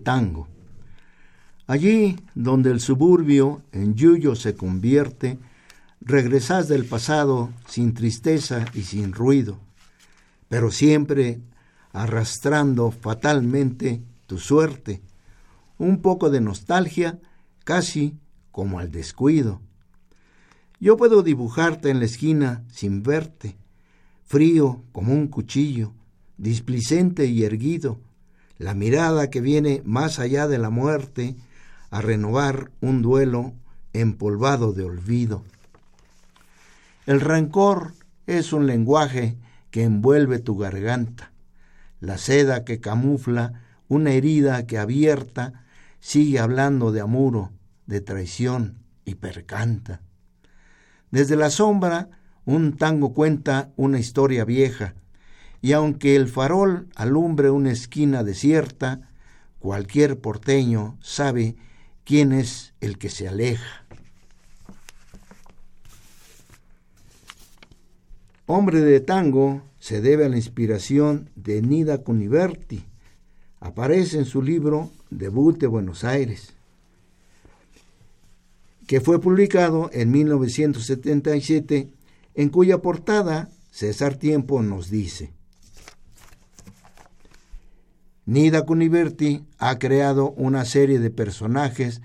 Tango. Allí donde el suburbio en yuyo se convierte, regresás del pasado sin tristeza y sin ruido, pero siempre arrastrando fatalmente tu suerte, un poco de nostalgia, casi como al descuido. Yo puedo dibujarte en la esquina sin verte, frío como un cuchillo, displicente y erguido, la mirada que viene más allá de la muerte a renovar un duelo empolvado de olvido. El rencor es un lenguaje que envuelve tu garganta, la seda que camufla una herida que abierta sigue hablando de amuro, de traición y percanta. Desde la sombra, un tango cuenta una historia vieja, y aunque el farol alumbre una esquina desierta, cualquier porteño sabe quién es el que se aleja. Hombre de tango se debe a la inspiración de Nida Cuniverti. Aparece en su libro Debut de Buenos Aires, que fue publicado en 1977, en cuya portada César Tiempo nos dice, Nida Cuniverti ha creado una serie de personajes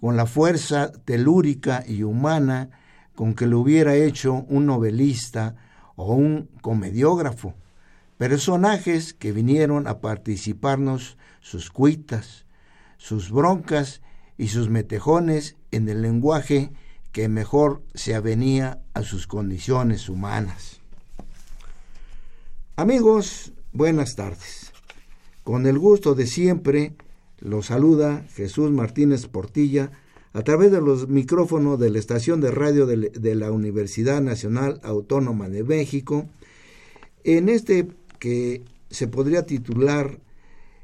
con la fuerza telúrica y humana con que lo hubiera hecho un novelista o un comediógrafo, personajes que vinieron a participarnos sus cuitas, sus broncas y sus metejones en el lenguaje que mejor se avenía a sus condiciones humanas. Amigos, buenas tardes. Con el gusto de siempre, lo saluda Jesús Martínez Portilla a través de los micrófonos de la estación de radio de, la Universidad Nacional Autónoma de México, en este que se podría titular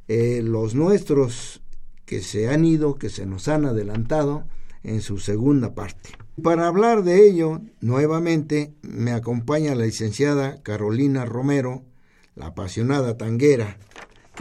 eh, Los nuestros que se han ido, que se nos han adelantado en su segunda parte. Para hablar de ello, nuevamente me acompaña la licenciada Carolina Romero, la apasionada tanguera,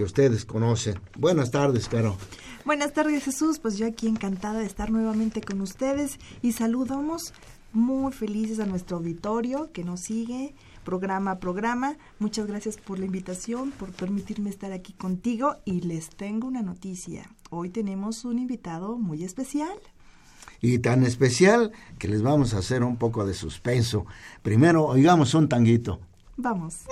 que ustedes conocen. Buenas tardes, Caro. Buenas tardes, Jesús. Pues yo aquí encantada de estar nuevamente con ustedes y saludamos muy felices a nuestro auditorio que nos sigue programa a programa. Muchas gracias por la invitación, por permitirme estar aquí contigo y les tengo una noticia. Hoy tenemos un invitado muy especial. Y tan especial que les vamos a hacer un poco de suspenso. Primero, oigamos un tanguito. Vamos.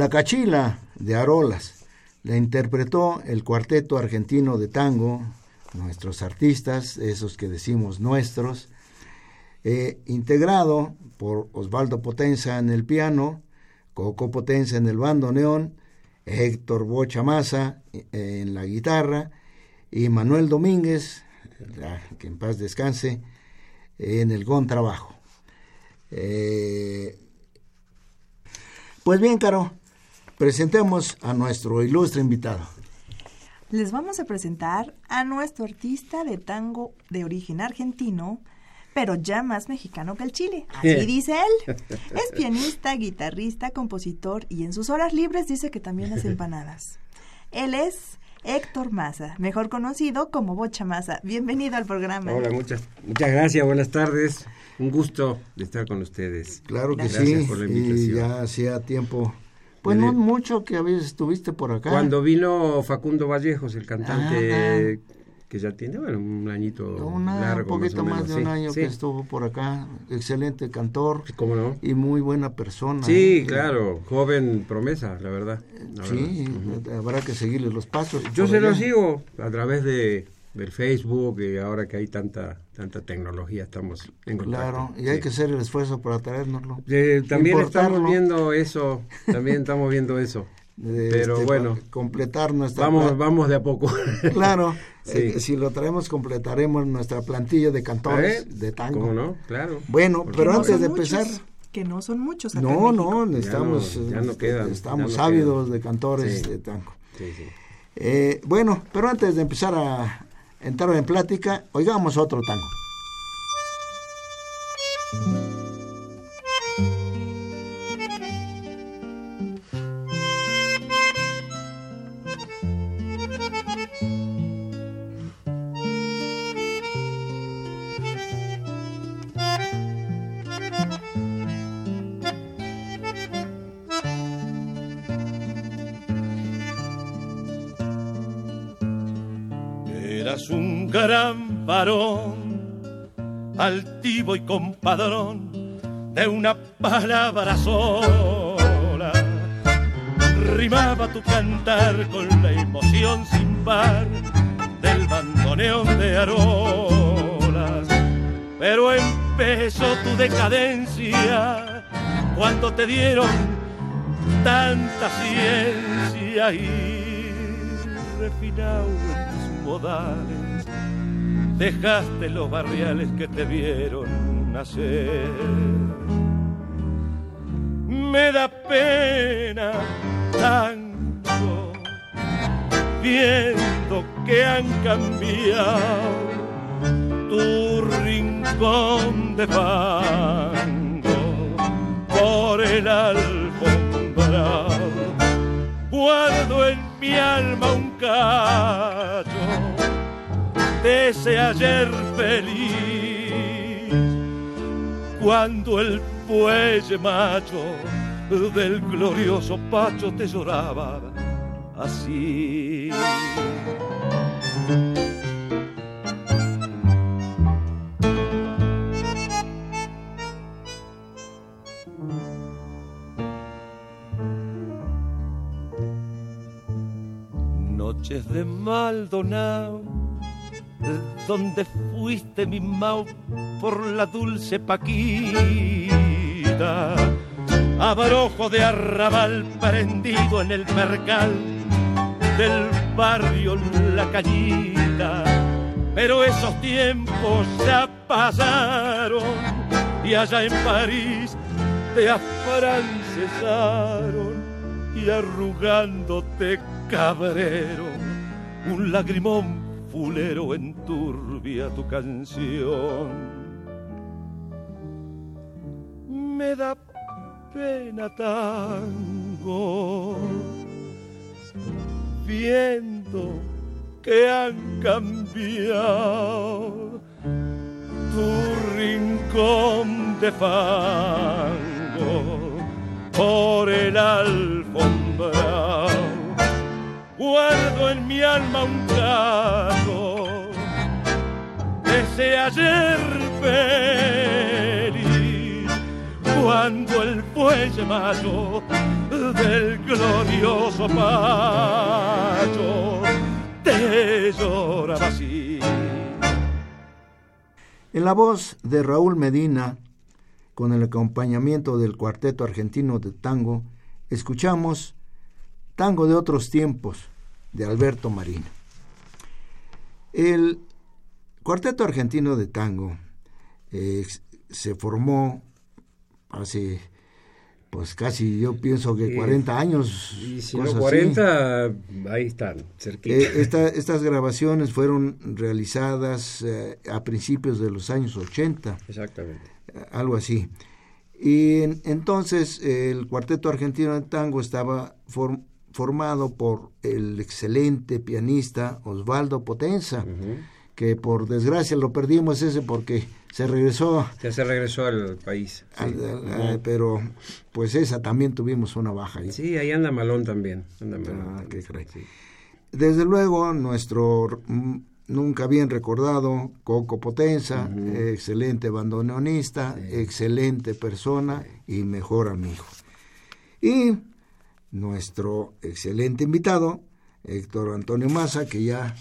La Cachila de Arolas la interpretó el cuarteto argentino de tango, nuestros artistas, esos que decimos nuestros, eh, integrado por Osvaldo Potenza en el piano, Coco Potenza en el bandoneón, Héctor Bocha Maza eh, en la guitarra y Manuel Domínguez, que en paz descanse, en el contrabajo. Eh, pues bien, Caro, presentemos a nuestro ilustre invitado. Les vamos a presentar a nuestro artista de tango de origen argentino, pero ya más mexicano que el Chile. Así dice él. Es pianista, guitarrista, compositor y en sus horas libres dice que también hace empanadas. Él es Héctor Maza, mejor conocido como Bocha Maza. Bienvenido al programa. Hola, muchas, muchas gracias, buenas tardes. Un gusto de estar con ustedes. Claro que Gracias sí, por la y invitación. ya hacía tiempo, pues no mucho que habías, estuviste por acá. Cuando vino Facundo Vallejos, el cantante Ah. que ya tiene, bueno, un añito Una- largo. un poquito más, más, o menos. de un Sí, año sí, que estuvo por acá, excelente cantor ¿Cómo no? y muy buena persona. Sí, ¿eh? claro, joven promesa, la verdad. la Sí, verdad. Habrá que seguirle los pasos. Yo se lo allá. sigo a través de del Facebook y ahora que hay tanta tanta tecnología estamos en contacto. Claro, y hay Sí. que hacer el esfuerzo para traérnoslo. Eh, también Importarlo. estamos viendo eso, también estamos viendo eso. de, Pero este, bueno, completar nuestra vamos vamos de a poco. claro Sí. eh, si lo traemos completaremos nuestra plantilla de cantores ¿Eh? de tango ¿Cómo no? Claro. bueno pero no antes de muchos, empezar Que no son muchos. acá no no necesitamos Ya no- ya no eh, quedan, estamos ávidos quedan. de cantores Sí. de tango Sí, sí. Eh, bueno pero antes de empezar a entrar en plática. Oigamos otro tango y compadrón de una palabra sola. Rimaba tu cantar con la emoción sin par del bandoneón de arolas. Pero empezó tu decadencia cuando te dieron tanta ciencia y refinado en tus modales dejaste los barriales que te vieron nacer. Me da pena tanto viendo que han cambiado tu rincón de fango por el alfombrado. Guardo en mi alma un cacho de ese ayer feliz, cuando el fuelle macho del glorioso Pacho te lloraba así. Noches de Maldonado, donde fuiste mi Mau por la dulce Paquita, abrojo de arrabal prendido en el percal del barrio La Cañita. Pero esos tiempos ya pasaron y allá en París te afrancesaron y arrugándote cabrero, un lagrimón fulero enturbia tu canción. Me da pena tango viendo que han cambiado tu rincón de fango por el alfombrado. Guardo en mi alma un caso de ese ayer feliz, cuando el fuelle mayo del glorioso Pacho te lloraba así. En la voz de Raúl Medina, con el acompañamiento del Cuarteto Argentino de Tango, escuchamos Tango de otros tiempos de Alberto Marino. El Cuarteto Argentino de Tango eh, se formó hace pues casi yo pienso que 40 años. Y si no 40, ahí están, cerquita. Eh, estas grabaciones fueron realizadas eh, a principios de los años 80. Exactamente. algo así. Y entonces el Cuarteto Argentino de Tango estaba formado por el excelente pianista Osvaldo Potenza, que por desgracia lo perdimos ese porque se regresó. Ya se regresó al país. pero pues esa también tuvimos una baja. Ahí. Sí, ahí anda Malón también. Anda ah, Desde luego, nuestro nunca bien recordado Coco Potenza, excelente bandoneonista, excelente persona y mejor amigo. Y nuestro excelente invitado, Héctor Antonio Maza, que ya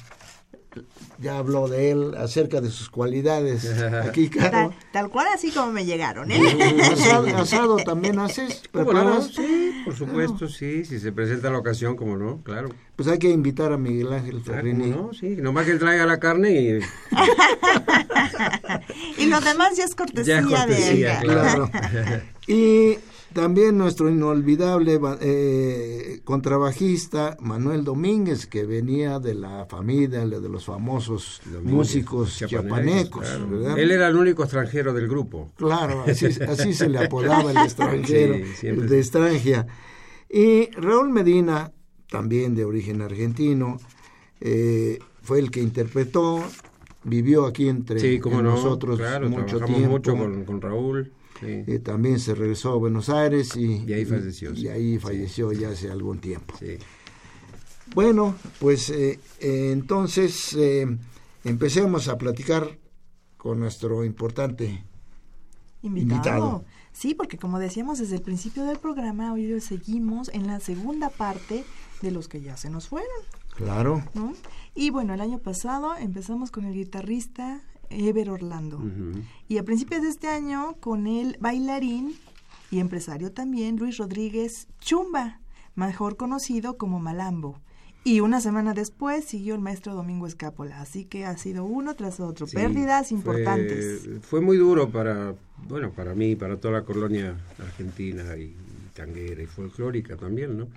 ya habló de él acerca de sus cualidades. Aquí, tal, cual así como me llegaron, ¿eh? Asado, también haces, ¿Preparas? Sí, por supuesto, sí. Si se presenta la ocasión, como no, claro. Pues hay que invitar a Miguel Ángel ah, Ferrini. no, sí, nomás que él traiga la carne y... y lo demás ya es cortesía, de Claro. y también nuestro inolvidable eh, contrabajista Manuel Domínguez, que venía de la familia de los famosos músicos chiapanecos. Él era el único extranjero del grupo. Claro, así, se le apodaba el extranjero, de extranjera. Y Raúl Medina, también de origen argentino, eh, fue el que interpretó, vivió aquí entre nosotros mucho tiempo. mucho con, con Raúl. Eh, también se regresó a Buenos Aires y, ahí falleció. Y, ahí falleció ya hace algún tiempo. Bueno, pues eh, eh, entonces empecemos a platicar con nuestro importante invitado. Sí, porque como decíamos desde el principio del programa, hoy seguimos en la segunda parte de los que ya se nos fueron. Claro. Y bueno, el año pasado empezamos con el guitarrista Ever Orlando. Y a principios de este año con el bailarín y empresario también Luis Rodríguez Chumba, mejor conocido como Malambo. Y una semana después siguió el maestro Domingo Escápola, así que ha sido uno tras otro, pérdidas importantes. Fue muy duro para, bueno, para mí, para toda la colonia argentina y, tanguera y folclórica también, ¿no?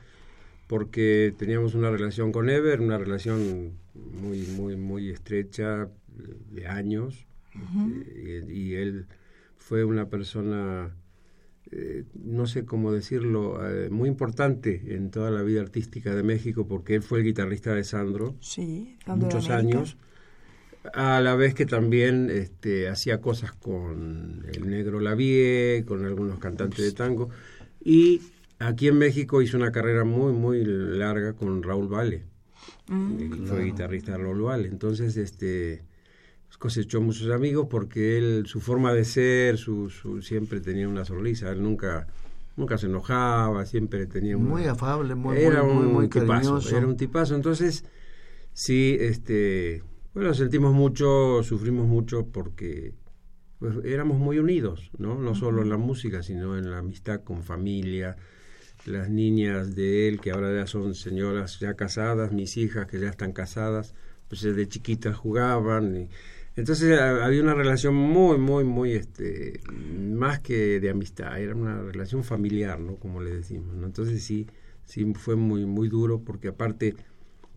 Porque teníamos una relación con Ever, una relación muy, muy, muy estrecha, de años eh, y, él fue una persona, eh, no sé cómo decirlo, eh, muy importante en toda la vida artística de México porque él fue el guitarrista de Sandro sí, muchos años a la vez que también este, hacía cosas con el negro Lavie, con algunos cantantes de tango y aquí en México hizo una carrera muy muy larga con Raúl Vale mm. fue guitarrista de Raúl Vale. Entonces este cosechó muchos amigos porque él, su forma de ser, su, siempre tenía una sonrisa, él nunca nunca se enojaba, siempre tenía muy afable, muy era muy, un, tipazo, era un tipazo, entonces sí, este, bueno, sentimos mucho, sufrimos mucho porque pues, éramos muy unidos, ¿no? No solo en la música, sino en la amistad con familia, las niñas de él que ahora ya son señoras ya casadas, mis hijas que ya están casadas, pues desde chiquitas jugaban y entonces había una relación muy, muy, muy, este, más que de amistad, era una relación familiar, ¿no? Como le decimos, ¿no? Entonces sí, sí fue muy, muy duro porque aparte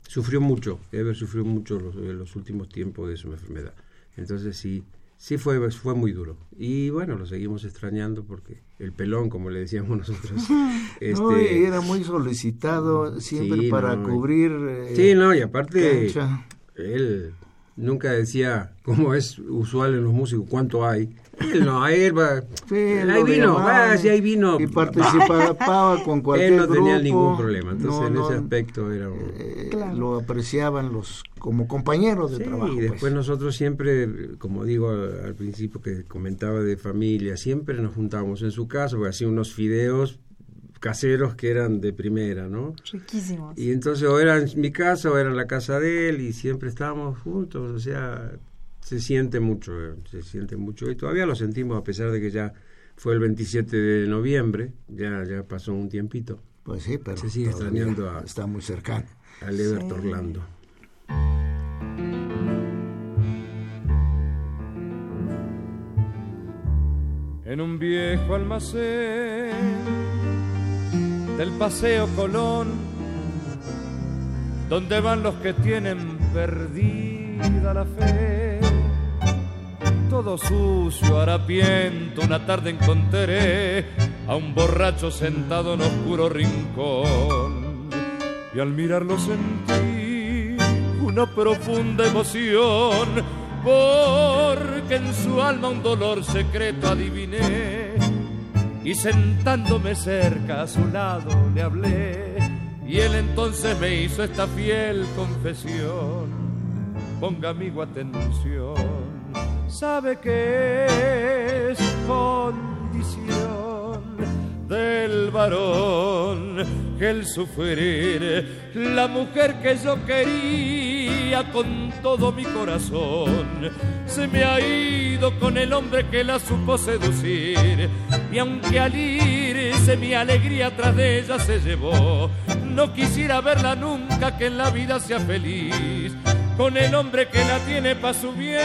sufrió mucho, Ever sufrió mucho los, los últimos tiempos de su enfermedad. Entonces sí, sí fue, fue muy duro. Y bueno, lo seguimos extrañando porque el pelón, como le decíamos nosotros. este, era muy solicitado siempre para cubrir. Eh, sí, no, y aparte, él nunca decía, como es usual en los músicos, cuánto hay. Él no, él va, ahí vino, va, si hay vino. Y participaba con cualquier Él no tenía ningún problema, entonces en ese aspecto era... Eh, lo apreciaban los como compañeros de trabajo. Y después pues. nosotros siempre, como digo al principio que comentaba de familia, siempre nos juntábamos en su casa, porque hacía unos fideos caseros que eran de primera, ¿no? Riquísimos. Y entonces o era en mi casa o era en la casa de él y siempre estábamos juntos, o sea, se siente mucho, eh, se siente mucho y todavía lo sentimos a pesar de que ya fue el 27 de noviembre, ya ya pasó un tiempito. Pues sí, pero Se sigue extrañando a- está muy cercano. Al Everto Sí. Orlando. en un viejo almacén del Paseo Colón, donde van los que tienen perdida la fe. Todo sucio, harapiento, una tarde encontré a un borracho sentado en oscuro rincón. Y al mirarlo sentí una profunda emoción, porque en su alma un dolor secreto adiviné. Y sentándome cerca a su lado le hablé, y él entonces me hizo esta fiel confesión. Ponga amigo atención, sabe que es condición del varón que el sufrir la mujer que yo quería con todo mi corazón se me ha ido con el hombre que la supo seducir y aunque al irse mi alegría tras de ella se llevó no quisiera verla nunca que en la vida sea feliz con el hombre que la tiene pa' su bien,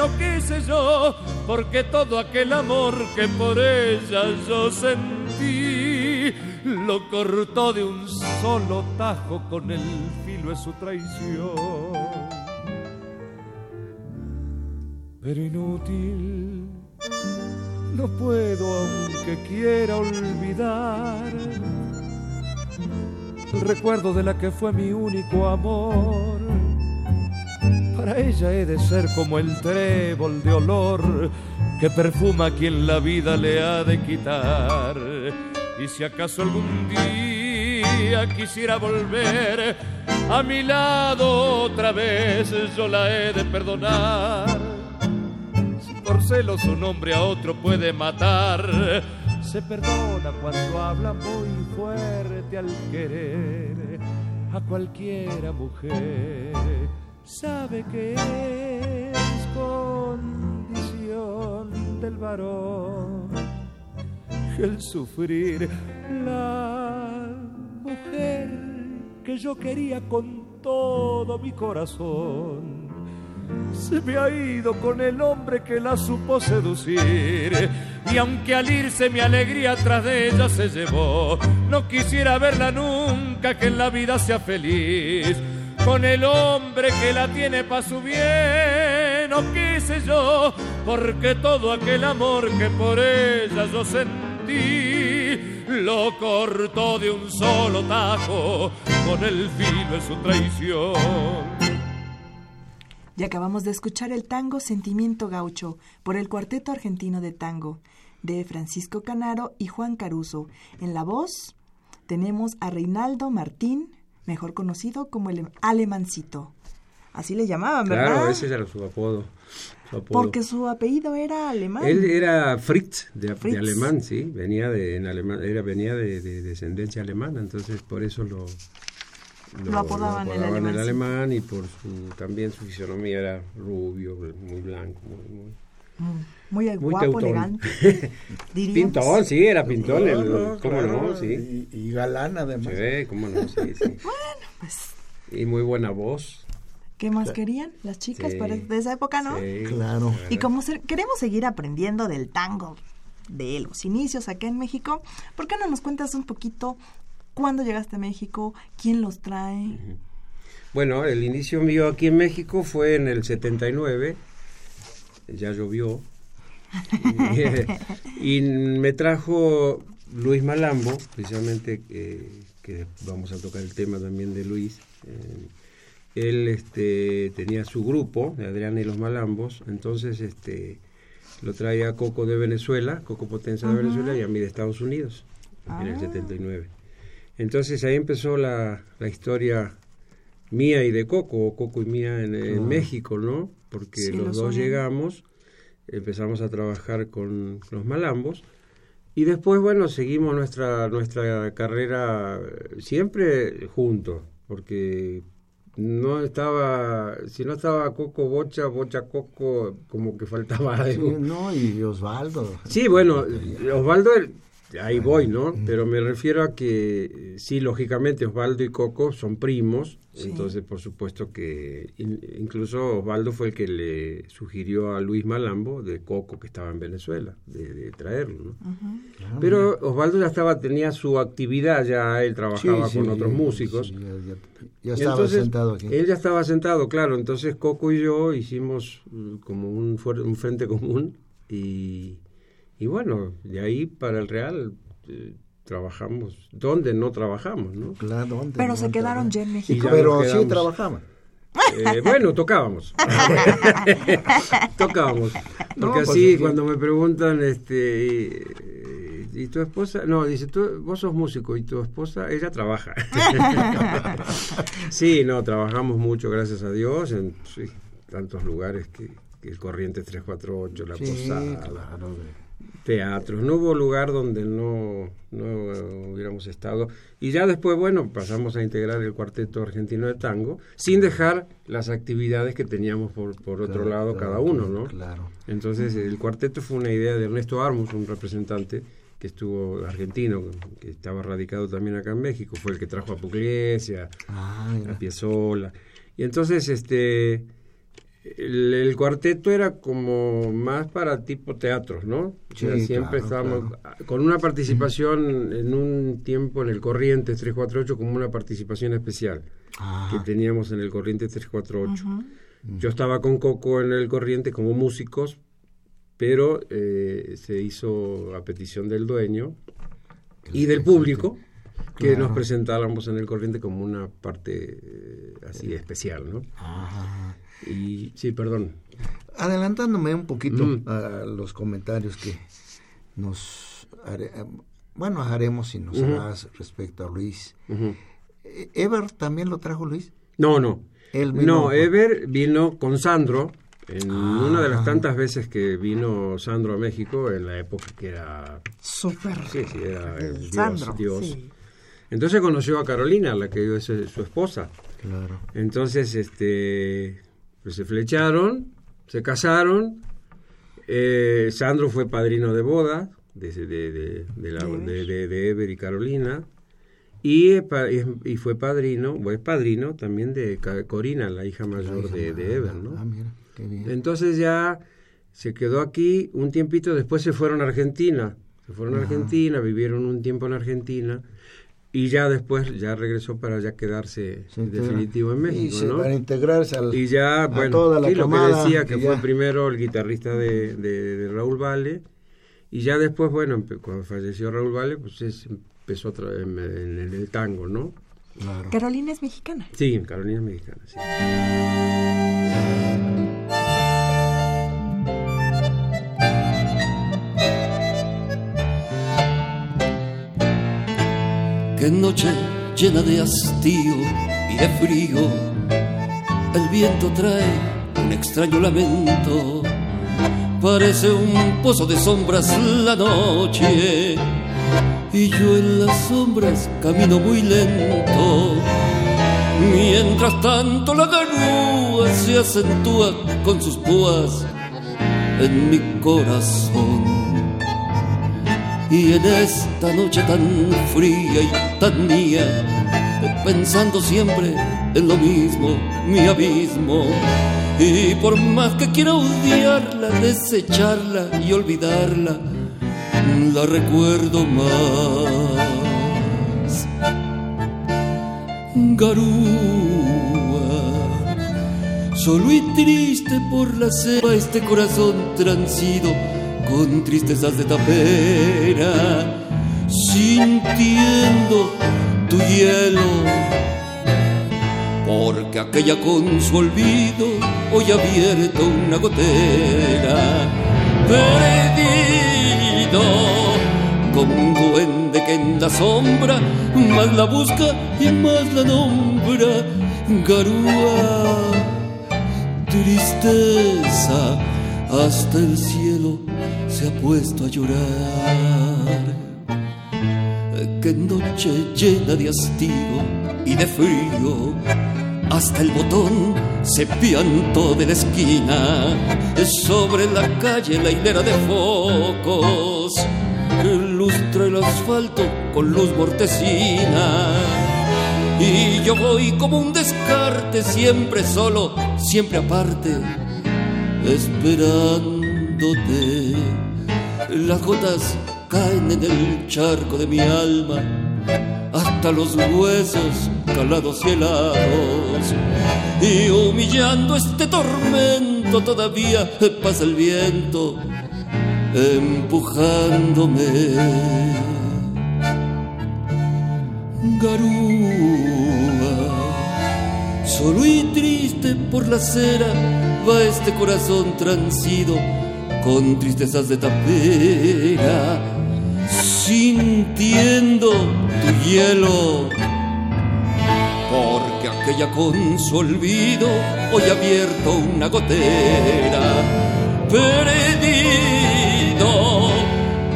o qué sé yo, porque todo aquel amor que por ella yo sentí, lo cortó de un solo tajo con el filo de su traición. Pero inútil, no puedo aunque quiera olvidar el recuerdo de la que fue mi único amor. Para ella he de ser como el trébol de olor que perfuma a quien la vida le ha de quitar. Y si acaso algún día quisiera volver a mi lado otra vez, yo la he de perdonar. Si por celos un hombre a otro puede matar, se perdona cuando habla muy fuerte al querer a cualquiera mujer. Sabe que es condición del varón el sufrir la mujer que yo quería con todo mi corazón se me ha ido con el hombre que la supo seducir. Y aunque al irse mi alegría tras de ella se llevó, no quisiera verla nunca que en la vida sea feliz. Con el hombre que la tiene pa' su bien, o qué sé yo, porque todo aquel amor que por ella yo sentí, lo cortó de un solo tajo con el filo de su traición. Y acabamos de escuchar el tango Sentimiento Gaucho por el Cuarteto Argentino de Tango de Francisco Canaro y Juan Caruso. En la voz tenemos a Reinaldo Martín, mejor conocido como el Alemancito. Así le llamaban, ¿verdad? Claro, ese era su apodo. su apodo. Porque su apellido era alemán. Él era Fritz, de, de Fritz. alemán, sí, venía de, en alemán, era, venía de, de descendencia alemana, entonces por eso lo, Lo apodaban el apodaban alemán, sí. alemán y por su, también su fisonomía era rubio, muy blanco, muy, muy- Muy, muy guapo, teutón. elegante. Pintón, sí, era pintón, el- Claro, cómo claro, no, sí. Y, y galán además. Sí, cómo no, sí, sí. Pues, Y muy buena voz. ¿Qué más querían las chicas Sí. para de esa época, no? Sí, Claro. Y como se- queremos seguir aprendiendo del tango de los inicios acá en México, ¿por qué no nos cuentas un poquito cuándo llegaste a México, quién los trae? Bueno, el inicio mío aquí en México fue en el 79, ya llovió, y me trajo Luis Malambo, precisamente eh, que vamos a tocar el tema también de Luis. eh, él este, tenía su grupo, de Adrián y los Malambos, entonces este, lo traía Coco de Venezuela, Coco Potencia de Venezuela y a mí de Estados Unidos, en el Ah. 79. Entonces ahí empezó la, la historia mía y de Coco, o Coco y mía en, en México, ¿no? Porque Sí, los los dos llegamos, empezamos a trabajar con los malambos Y después, bueno, seguimos nuestra, nuestra carrera siempre juntos, porque no estaba, si no estaba Coco Bocha, Bocha Coco, como que faltaba algo. Sí, no, y Osvaldo. Sí, bueno, Osvaldo ahí voy, ¿no? Pero me refiero a que sí, lógicamente Osvaldo y Coco son primos, entonces por supuesto que incluso Osvaldo fue el que le sugirió a Luis Malambo de Coco que estaba en Venezuela de, traerlo, ¿no? Pero Osvaldo ya estaba tenía su actividad, ya él trabajaba con otros músicos. ya, estaba sentado aquí. Él ya estaba sentado, claro. Entonces Coco y yo hicimos mm, como un, un frente común y y bueno, de ahí para el Real eh, trabajamos, ¿dónde no trabajamos? ¿no? Claro, ¿dónde Pero se quedaron ya en México. Pero sí trabajaban. Eh, bueno, tocábamos. tocábamos. Porque pues así, cuando me preguntan, este, y, tu esposa? No, dice, tú, vos sos músico y tu esposa, ella trabaja. sí, no, trabajamos mucho, gracias a Dios, en tantos lugares que, el Corriente 348, La Posada. Claro, teatros, no hubo lugar donde no, no hubiéramos estado. Y ya después, bueno, pasamos a integrar el cuarteto argentino de tango, sin dejar las actividades que teníamos por, por otro lado cada uno, ¿no? Claro. Entonces, el cuarteto fue una idea de Ernesto Armus, un representante que estuvo argentino, que estaba radicado también acá en México, fue el que trajo a Pugliese, ah, a Piazzolla. Y entonces, este el, cuarteto era como más para tipo teatros, ¿no? siempre estábamos con una participación en un tiempo en el Corriente 348 como una participación especial que teníamos en el Corriente 348. Yo estaba con Coco en el Corriente como músicos, pero eh, se hizo a petición del dueño y del público que nos presentáramos en el Corriente como una parte eh, así especial, ¿no? Y sí, perdón. Adelantándome un poquito mm. a los comentarios que nos bueno haremos y nos harás respecto a Luis. E-, ¿Ever también lo trajo Luis? No, no. no, Ever vino con Sandro en ah. una de las tantas veces que vino Sandro a México en la época que era súper sí, sí, era el Sandro, Dios. Entonces conoció a Carolina, la que es su esposa. Claro. Entonces, este pues se flecharon, se casaron. Eh, Sandro fue padrino de boda de, de, de, de, de Ever y Carolina. Y, y, fue padrino, o es padrino también de Corina, la hija mayor de, Ever, ¿no? Ah, mira, qué bien. Entonces ya se quedó aquí un tiempito, después se fueron a Argentina. Se fueron a Argentina, vivieron un tiempo en Argentina y ya después ya regresó para ya quedarse definitivo en México, y ¿no? para integrarse al, y ya, bueno, toda la lo que decía que, fue primero el guitarrista de, de, Raúl Vale y ya después, bueno, cuando falleció Raúl Vale, pues empezó otra vez en, en, el tango, ¿no? Claro. Carolina es mexicana. Sí, Carolina es mexicana, sí. Qué noche llena de hastío y de frío. El viento trae un extraño lamento. Parece un pozo de sombras la noche. Y yo en las sombras camino muy lento. Mientras tanto la garúa se acentúa con sus púas en mi corazón. Y en esta noche tan fría y tan mía, pensando siempre en lo mismo, mi abismo. Y por más que quiera odiarla, desecharla y olvidarla, la recuerdo más. Garúa, solo y triste por la ceba este corazón transido con tristezas de tapera, sintiendo tu hielo, porque aquella con su olvido hoy abierto una gotera, perdido como un duende que en la sombra más la busca y más la nombra, garúa, tristeza hasta el cielo se ha puesto a llorar. Qué noche llena de hastío y de frío. Hasta el botón se piantó de la esquina. Sobre la calle la hilera de focos lustra el asfalto con luz mortecina. Y yo voy como un descarte, siempre solo, siempre aparte, esperándote. Las gotas caen en el charco de mi alma, hasta los huesos calados y helados. Y humillando este tormento todavía pasa el viento empujándome. Garúa, solo y triste por la acera va este corazón transido con tristezas de tapera, sintiendo tu hielo. Porque aquella con su olvido hoy ha abierto una gotera, perdido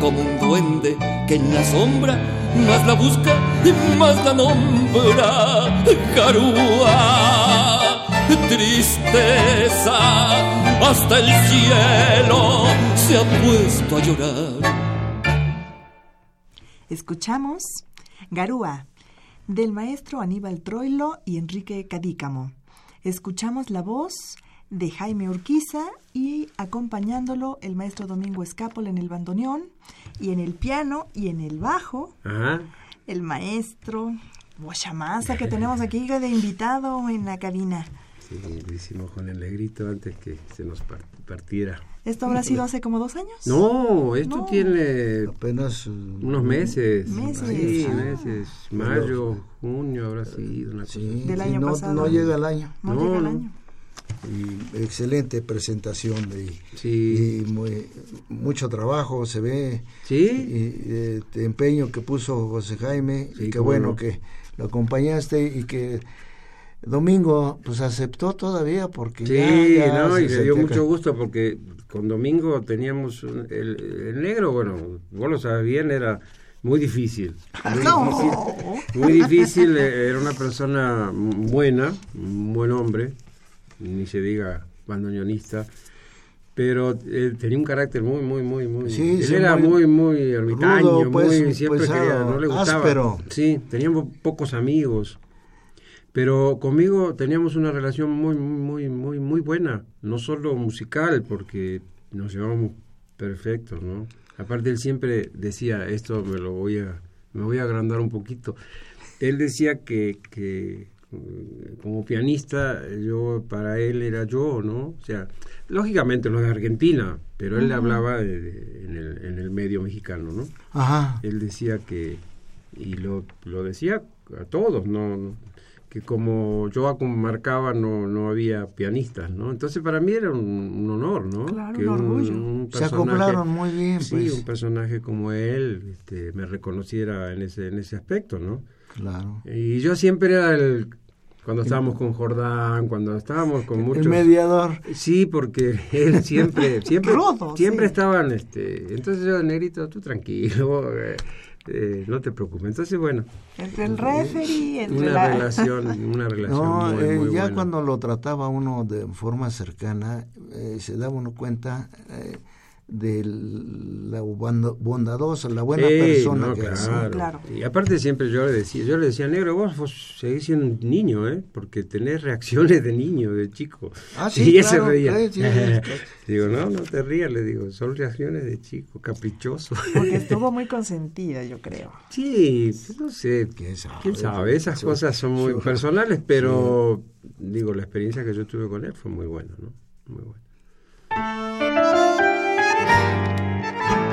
como un duende que en la sombra más la busca y más la nombra. Garúa tristeza, hasta el cielo se ha puesto a llorar. Escuchamos Garúa, del maestro Aníbal Troilo y Enrique Cadícamo. Escuchamos la voz de Jaime Urquiza y acompañándolo el maestro Domingo Escápola en el bandoneón y en el piano y en el bajo Ajá. el maestro Boschamasa que tenemos aquí de invitado en la cabina. Sí, lo hicimos con el negrito antes que se nos par- partiera. ¿Esto habrá sido hace como dos años? No, esto No. tiene Apenas. unos meses. Meses, Sí, ah. meses. Mayo, junio habrá sido una cosa. Sí, Del año no, pasado. no llega el año. No, No, llega el año. Y excelente presentación de, Sí. y muy, mucho trabajo se ve Sí, y eh, este empeño que puso José Jaime Sí, y qué bueno no. que lo acompañaste y que Domingo pues aceptó todavía porque sí, ya- ya no, se y me dio mucho gusto porque con Domingo teníamos un- el, el negro, bueno, vos lo sabes bien, era muy difícil. Muy No. difícil, muy difícil, eh, era una persona buena, un buen hombre, ni se diga bandoneonista, pero eh, tenía un carácter muy, muy, muy, muy... Sí, él sí, era muy muy, muy ermitaño, rudo, pues, muy, siempre pesado, quería, no le gustaba. áspero. Sí, teníamos pocos amigos. Pero conmigo teníamos una relación muy, muy, muy, muy buena, no solo musical, porque nos llevábamos perfectos, ¿no? Aparte él siempre decía, esto me lo voy a, me voy a agrandar un poquito. Él decía que, que mm, como pianista, yo para él era yo, ¿no? O sea, lógicamente lo de Argentina, pero él hablaba de- de- en, el, en el medio mexicano, ¿no? Ajá. él decía que, y lo, lo decía a todos, no, no- que como yo marcaba no, no había pianistas, ¿no? Entonces para mí era un, un honor, ¿no? Claro, que un orgullo. Se acoplaron muy bien, Sí, pues. un personaje como él este, me reconociera en ese, en ese aspecto, ¿no? Claro. Y yo siempre era el... Cuando estábamos con Jordán, cuando estábamos con muchos... El mediador. Sí, porque él siempre, siempre, siempre sí. estaban, este, entonces yo, negrito, tú tranquilo, eh, eh, no te preocupes. Entonces, bueno, Entre el referee, entre una la... relación, una relación No, muy, eh, muy ya buena. cuando lo trataba uno de forma cercana, eh, se daba uno cuenta eh, de la bond- bondadosa, la buena Sí, persona no, que es. claro. Claro. Y aparte siempre yo le decía, yo le decía, negro, vos, vos seguís siendo un niño, ¿eh? Porque tenés reacciones de niño, de chico. Ah, sí, y claro, reía. sí, sí, sí. digo, no, no te rías, le digo, son reacciones de chico, caprichoso. Porque estuvo muy consentida, yo creo. Sí, no sé, ¿Quién sabe? quién sabe, esas cosas son muy personales, pero digo, la experiencia que yo tuve con él fue muy buena, ¿no? Muy buena. Thank you.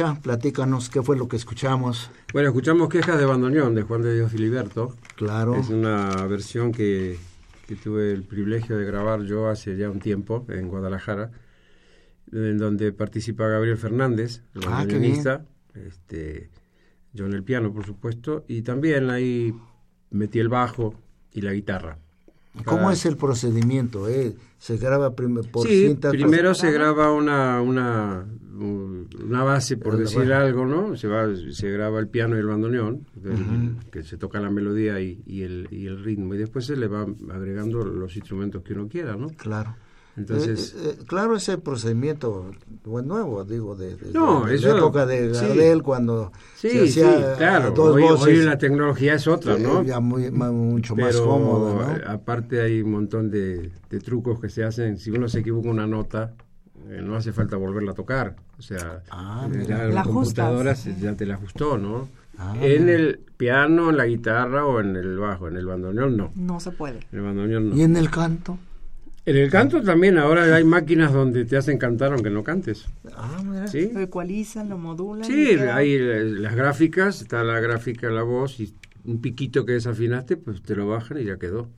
Gocha, platícanos qué fue lo que escuchamos. Bueno, escuchamos Quejas de Bandoneón de Juan de Dios Filiberto. Claro. Es una versión que, que tuve el privilegio de grabar yo hace ya un tiempo en Guadalajara, en donde participa Gabriel Fernández, el Ah, bandoneonista, este, yo en el piano, por supuesto, y también ahí metí el bajo y la guitarra. ¿Cómo es el procedimiento? eh? ¿Se graba prim- por sí, cinta? primero se graba una, una, una base, por Una decir base. algo, ¿no? Se, va, se graba el piano y el bandoneón, del- que se toca la melodía y, y el, y el ritmo, y después se le va agregando los instrumentos que uno quiera, ¿no? Claro. Entonces, Eh, eh, claro, ese procedimiento pues, nuevo, digo, de, de- No, de eso- la época de sí. Gardel, cuando sí, se hacía claro, dos hoy, voces, hoy la tecnología es otra, ¿no? eh, ya muy, ma- mucho más Pero ¿no? aparte hay un montón de, de trucos que se hacen. Si uno se equivoca una nota, eh, no hace falta volverla a tocar. O sea, Ah, mira. ya La la ajustas. computadora se- ya te la ajustó, ¿no? Ah, en el piano, en la guitarra o en el bajo. En el bandoneón no. No se puede. En el bandoneón no. ¿Y en el canto? En el canto también ahora hay máquinas donde te hacen cantar aunque no cantes. Ah, mira. ¿Sí? Lo ecualizan, lo modulan. Sí, hay eh, las gráficas, está la gráfica, la voz y un piquito que desafinaste, pues te lo bajan y ya quedó.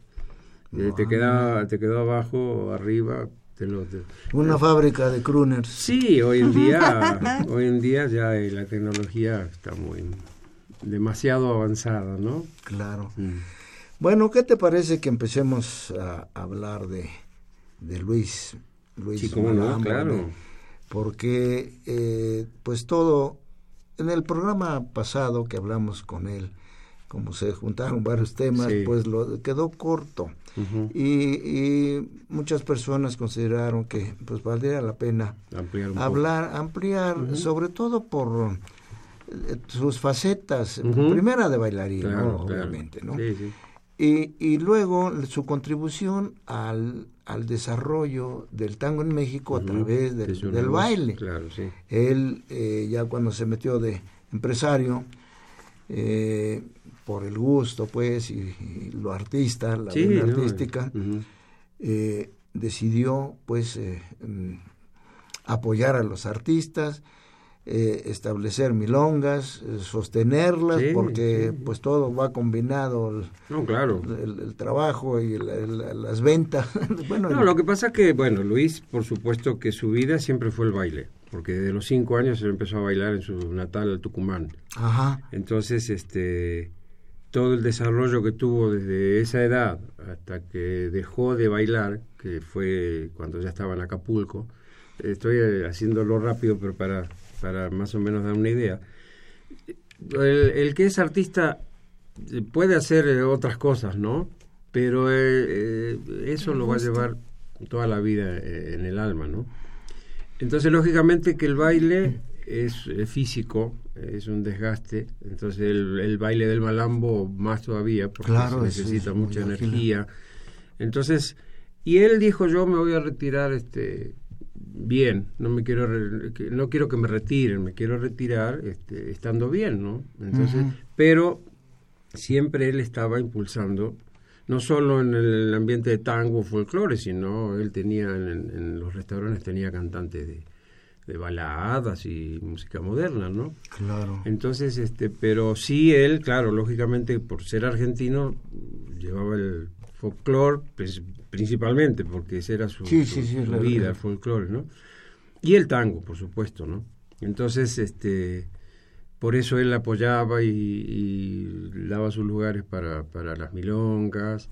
Eh, te queda te quedó abajo o arriba, te lo te- Una fábrica de crooners. Sí, hoy en día hoy en día ya eh, la tecnología está muy demasiado avanzada, ¿no? Claro. Mm. Bueno, ¿qué te parece que empecemos a hablar de, de Luis? Luis Sí, cómo no, claro. Porque, eh, pues todo, en el programa pasado que hablamos con él, como se juntaron varios temas, Sí. pues lo quedó corto. Y, y muchas personas consideraron que pues valdría la pena Ampliar un poco. hablar, ampliar, sobre todo por eh, sus facetas, primera de bailarín, Claro, ¿no? claro. obviamente, ¿no? Sí, sí. Y, y luego su contribución al, al desarrollo del tango en México a través del, baile. Claro, sí. Él, eh, ya cuando se metió de empresario, eh, por el gusto, pues, y, y lo artista, la Sí, artística, eh, decidió, pues, mm, apoyar a los artistas, eh, establecer milongas, eh, sostenerlas, Sí, porque, sí. pues, todo va combinado, el, No, claro. el- el trabajo y el- el- las ventas. bueno, No, el- lo que pasa es que, bueno, Luis, por supuesto que su vida siempre fue el baile, porque desde los cinco años él empezó a bailar en su natal Tucumán. Ajá, Entonces, este, todo el desarrollo que tuvo desde esa edad hasta que dejó de bailar, que fue cuando ya estaba en Acapulco, estoy eh, haciéndolo rápido, pero para, para más o menos dar una idea. El, el que es artista eh, puede hacer eh, otras cosas, ¿no? Pero eh, eso lo va a llevar toda la vida en el alma, ¿no? Entonces, lógicamente que el baile es, físico, es un desgaste, entonces el, el baile del malambo más todavía, porque Claro, se es- necesita es mucha ágil. energía. Entonces, y él dijo, yo me voy a retirar este bien, no me quiero no quiero que me retiren, me quiero retirar este, estando bien, ¿no? Entonces, pero siempre él estaba impulsando no solo en el ambiente de tango folclore, sino él tenía en, en los restaurantes tenía cantantes de, de baladas y música moderna, ¿no? claro. Entonces, este, pero sí él, claro, lógicamente por ser argentino llevaba el folclore pues, principalmente porque esa era su, Sí, su- sí, sí, su la vida, el folclore, ¿no? Y el tango, por supuesto, ¿no? Entonces, este, por eso él apoyaba y, y daba sus lugares para, para las milongas.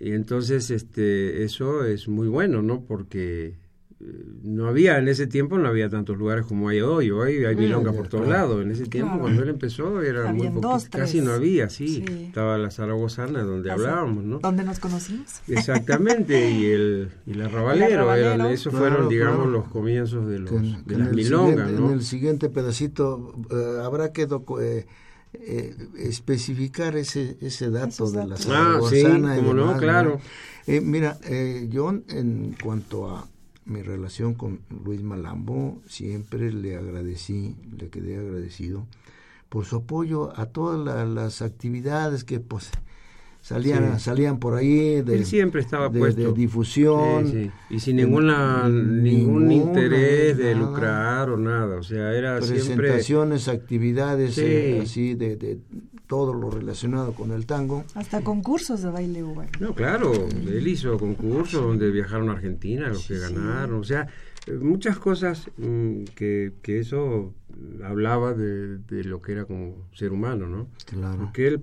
Y entonces, este, eso es muy bueno, ¿no? Porque no había, en ese tiempo no había tantos lugares como hay hoy. Hoy hay Sí, milonga por todos lados. En ese tiempo, Claro. cuando él empezó, era muy poquito, casi no había, sí. Sí. Estaba la zaragozana donde Así, hablábamos, ¿no? ¿Dónde nos conocimos? Exactamente, y el, y el arrabalero, arrabalero. eran- esos Claro, fueron, digamos, claro. los comienzos de, los, Que de que las milongas, ¿no? En el siguiente pedacito eh, habrá que docu- eh, eh, especificar ese, ese dato Esos de la datos. Ah, sí, zaragozana y cómo no, claro. Eh, mira, eh, yo en cuanto a mi relación con Luis Malambo, siempre le agradecí, le quedé agradecido por su apoyo a todas la- las actividades que pues salían, salían por ahí de, Él siempre estaba de, puesto. de difusión. Sí, sí. Y sin ninguna, ningún interés de lucrar o nada. O sea, era siempre... presentaciones, actividades eh, así de, de todo lo relacionado con el tango. Hasta concursos de baile hubo. No, claro, él hizo concursos donde viajaron a Argentina, los que ganaron, o sea, eh, muchas cosas mm, que, que eso hablaba de, de lo que era como ser humano, ¿no? Claro. Porque él,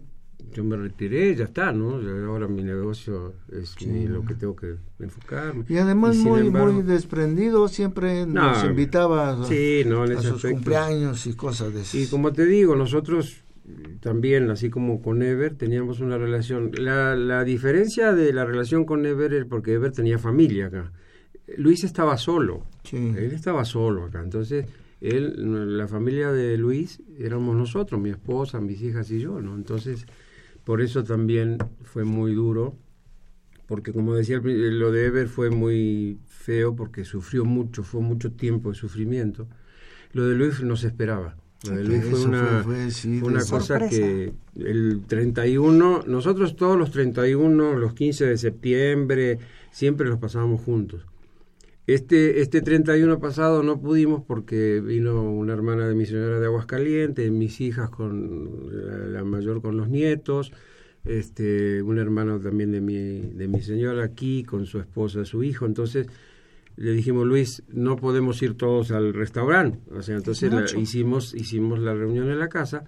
yo me retiré, ya está, ¿no? Ahora mi negocio es mi- lo que tengo que enfocarme. Y además sin muy, embargo- muy desprendido, siempre No, nos invitaba a, sí, no, en a sus aspecto. cumpleaños y cosas de esas. Y como te digo, nosotros también, así como con Ever, teníamos una relación. La, la diferencia de la relación con Ever es porque Ever tenía familia acá. Luis estaba solo. Sí. Él estaba solo acá. Entonces, él, la familia de Luis éramos nosotros, mi esposa, mis hijas y yo, ¿no? Entonces, por eso también fue muy duro. Porque como decía, pri- lo de Ever fue muy feo porque sufrió mucho, fue mucho tiempo de sufrimiento. Lo de Luis no se esperaba. Lo de Luis fue una, fue- fue, sí, fue una cosa sorpresa. que el 31, nosotros todos los 31, los 15 de septiembre, siempre los pasábamos juntos. Este, este 31 pasado no pudimos porque vino una hermana de mi señora de Aguascalientes, mis hijas con la, la mayor con los nietos, este, un hermano también de mi, de mi señora aquí con su esposa, su hijo. Entonces le dijimos, Luis, no podemos ir todos al restaurante. O sea, entonces la- hicimos, hicimos la reunión en la casa,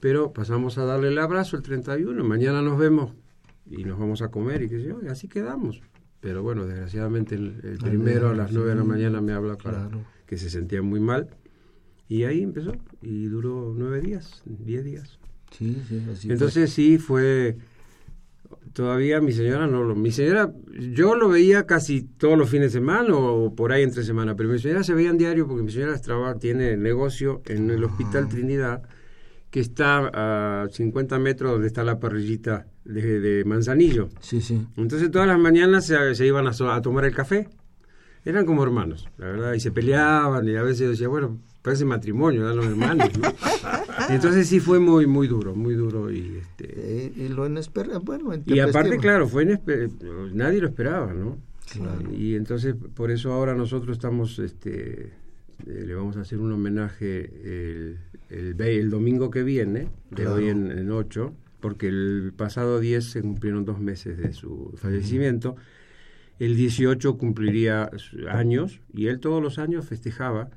pero pasamos a darle el abrazo el 31. Mañana nos vemos y nos vamos a comer y qué sé yo, y así quedamos. Pero bueno, desgraciadamente el, el primero a las 9 de la mañana me habla para claro. que se sentía muy mal. Y ahí empezó y duró nueve días, diez días. Sí, sí, así fue. Entonces sí fue todavía mi señora no lo mi señora yo lo veía casi todos los fines de semana o por ahí entre semana pero mi señora se veía en diario porque mi señora traba- tiene negocio en el hospital Trinidad que está a 50 metros donde está la parrillita de, de Manzanillo. Sí, sí. entonces todas las mañanas se, se iban a, a tomar el café. Eran como hermanos la verdad y se peleaban y a veces decía bueno parece matrimonio dan los hermanos ¿no? Entonces sí fue muy muy duro muy duro y este Eh, y lo inesperado, bueno, y aparte, claro, fue inesper- nadie lo esperaba, ¿no? Claro. Y entonces, por eso ahora nosotros estamos, este, eh, le vamos a hacer un homenaje el, el, domingo que viene, de Claro. hoy en, en 8, porque el pasado 10 se cumplieron dos meses de su fallecimiento. El 18 cumpliría años y él todos los años festejaba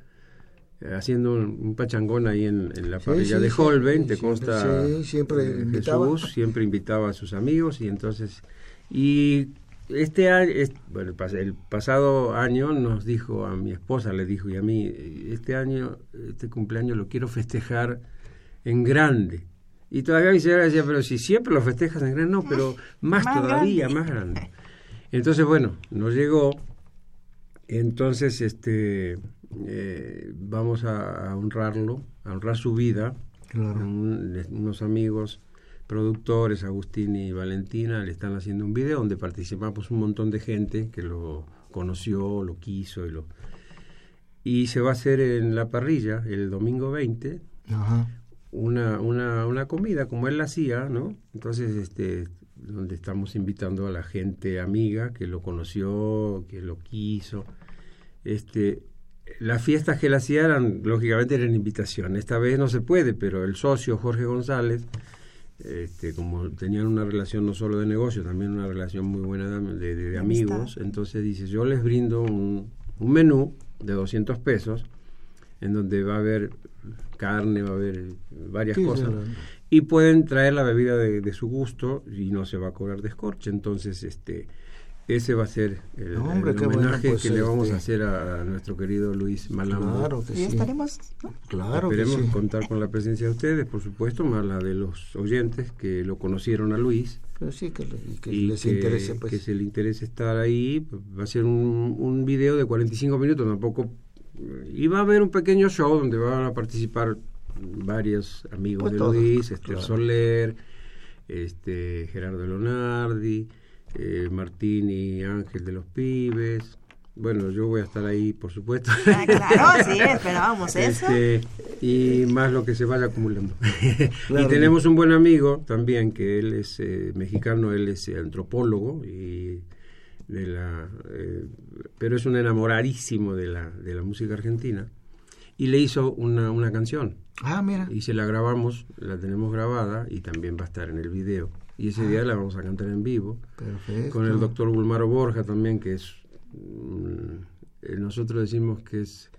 haciendo un, un pachangón ahí en, en la parrilla sí, de sí, Holbein, te siempre, consta sí, siempre eh, invitaba. Jesús, siempre invitaba a sus amigos y entonces y este año es- bueno el, pas- el pasado año nos dijo a mi esposa le dijo y a mí este año este cumpleaños lo quiero festejar en grande y todavía mi señora decía pero si siempre lo festejas en grande no pero más, Más todavía grande. más grande entonces bueno nos llegó entonces este eh, vamos a, a honrarlo a honrar su vida Claro. un- unos amigos productores, Agustín y Valentina, le están haciendo un video donde participamos un montón de gente que lo conoció, lo quiso y lo... Y se va a hacer en la parrilla el domingo 20 Ajá. una, una, una comida como él la hacía, ¿no? Entonces, este, donde estamos invitando a la gente amiga que lo conoció, que lo quiso. Este, las fiestas que él hacía eran, lógicamente, eran invitación. Esta vez no se puede, pero el socio Jorge González, este, como tenían una relación no solo de negocio, también una relación muy buena de, de- de De amigos, amistad. entonces dice, yo les brindo un, un menú de 200 pesos en donde va a haber carne, va a haber varias Sí, cosas. Y pueden traer la bebida de, de su gusto y no se va a cobrar descorche. Entonces, este ese va a ser el, No, hombre, el qué bueno, homenaje pues, que le vamos este- a hacer a, a nuestro querido Luis Malambo. Claro que Y sí. estaremos, ¿no? Claro que Esperemos sí. contar con la presencia de ustedes, por supuesto, más la de los oyentes que lo conocieron a Luis Pero sí, que, le- y que y les que, interese, pues. que se le interese estar ahí. Va a ser un, un video de 45 minutos, tampoco. Y va a haber un pequeño show donde van a participar varios amigos Pues de todos, Luis, Esther claro. Soler, este Gerardo Leonardi, eh, Martín y Ángel de los Pibes, bueno, yo voy a estar ahí, por supuesto. Ah, claro, sí, esperábamos eso. Este, y más lo que se vaya acumulando. Claro. Y tenemos un buen amigo también, que él es eh, mexicano, él es antropólogo, y de la, eh, pero es un enamoradísimo de la, de la música argentina. Y le hizo una, una canción. Ah, mira. Y se la grabamos, la tenemos grabada y también va a estar en el video. Y ese día la vamos a cantar en vivo. Perfecto. Con el doctor Bulmaro Borja también, que es. mm, eh, nosotros decimos que es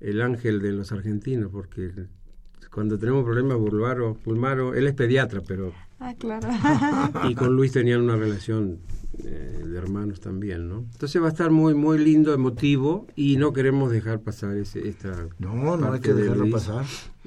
el ángel de los argentinos, porque cuando tenemos problemas, Bulmaro, Bulmaro él es pediatra, pero. Ah, claro. Y con Luis tenían una relación eh, de hermanos también, ¿no? Entonces va a estar muy, muy lindo, emotivo, y no queremos dejar pasar ese, esta. No, no hay parte que de dejarlo Luis, pasar.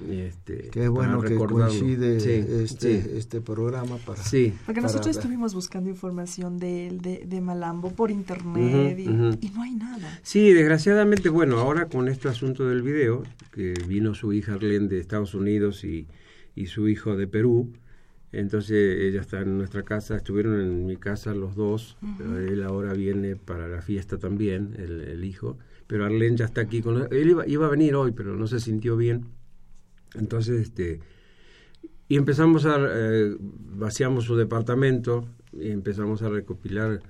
Este, Qué bueno para que coincide Sí, este, sí. este programa para... Sí. Porque para nosotros ver. estuvimos buscando información de de, de Malambo, por internet, Ujú, y, ujú. y no hay nada. Sí, desgraciadamente, bueno, ahora con este asunto del video, que vino su hija Arlene de Estados Unidos y, y su hijo de Perú, entonces ella está en nuestra casa, estuvieron en mi casa los dos, pero él ahora viene para la fiesta también, el, el hijo, pero Arlene ya está aquí con él iba, iba a venir hoy, pero no se sintió bien, entonces este y empezamos a eh, vaciamos su departamento y empezamos a recopilar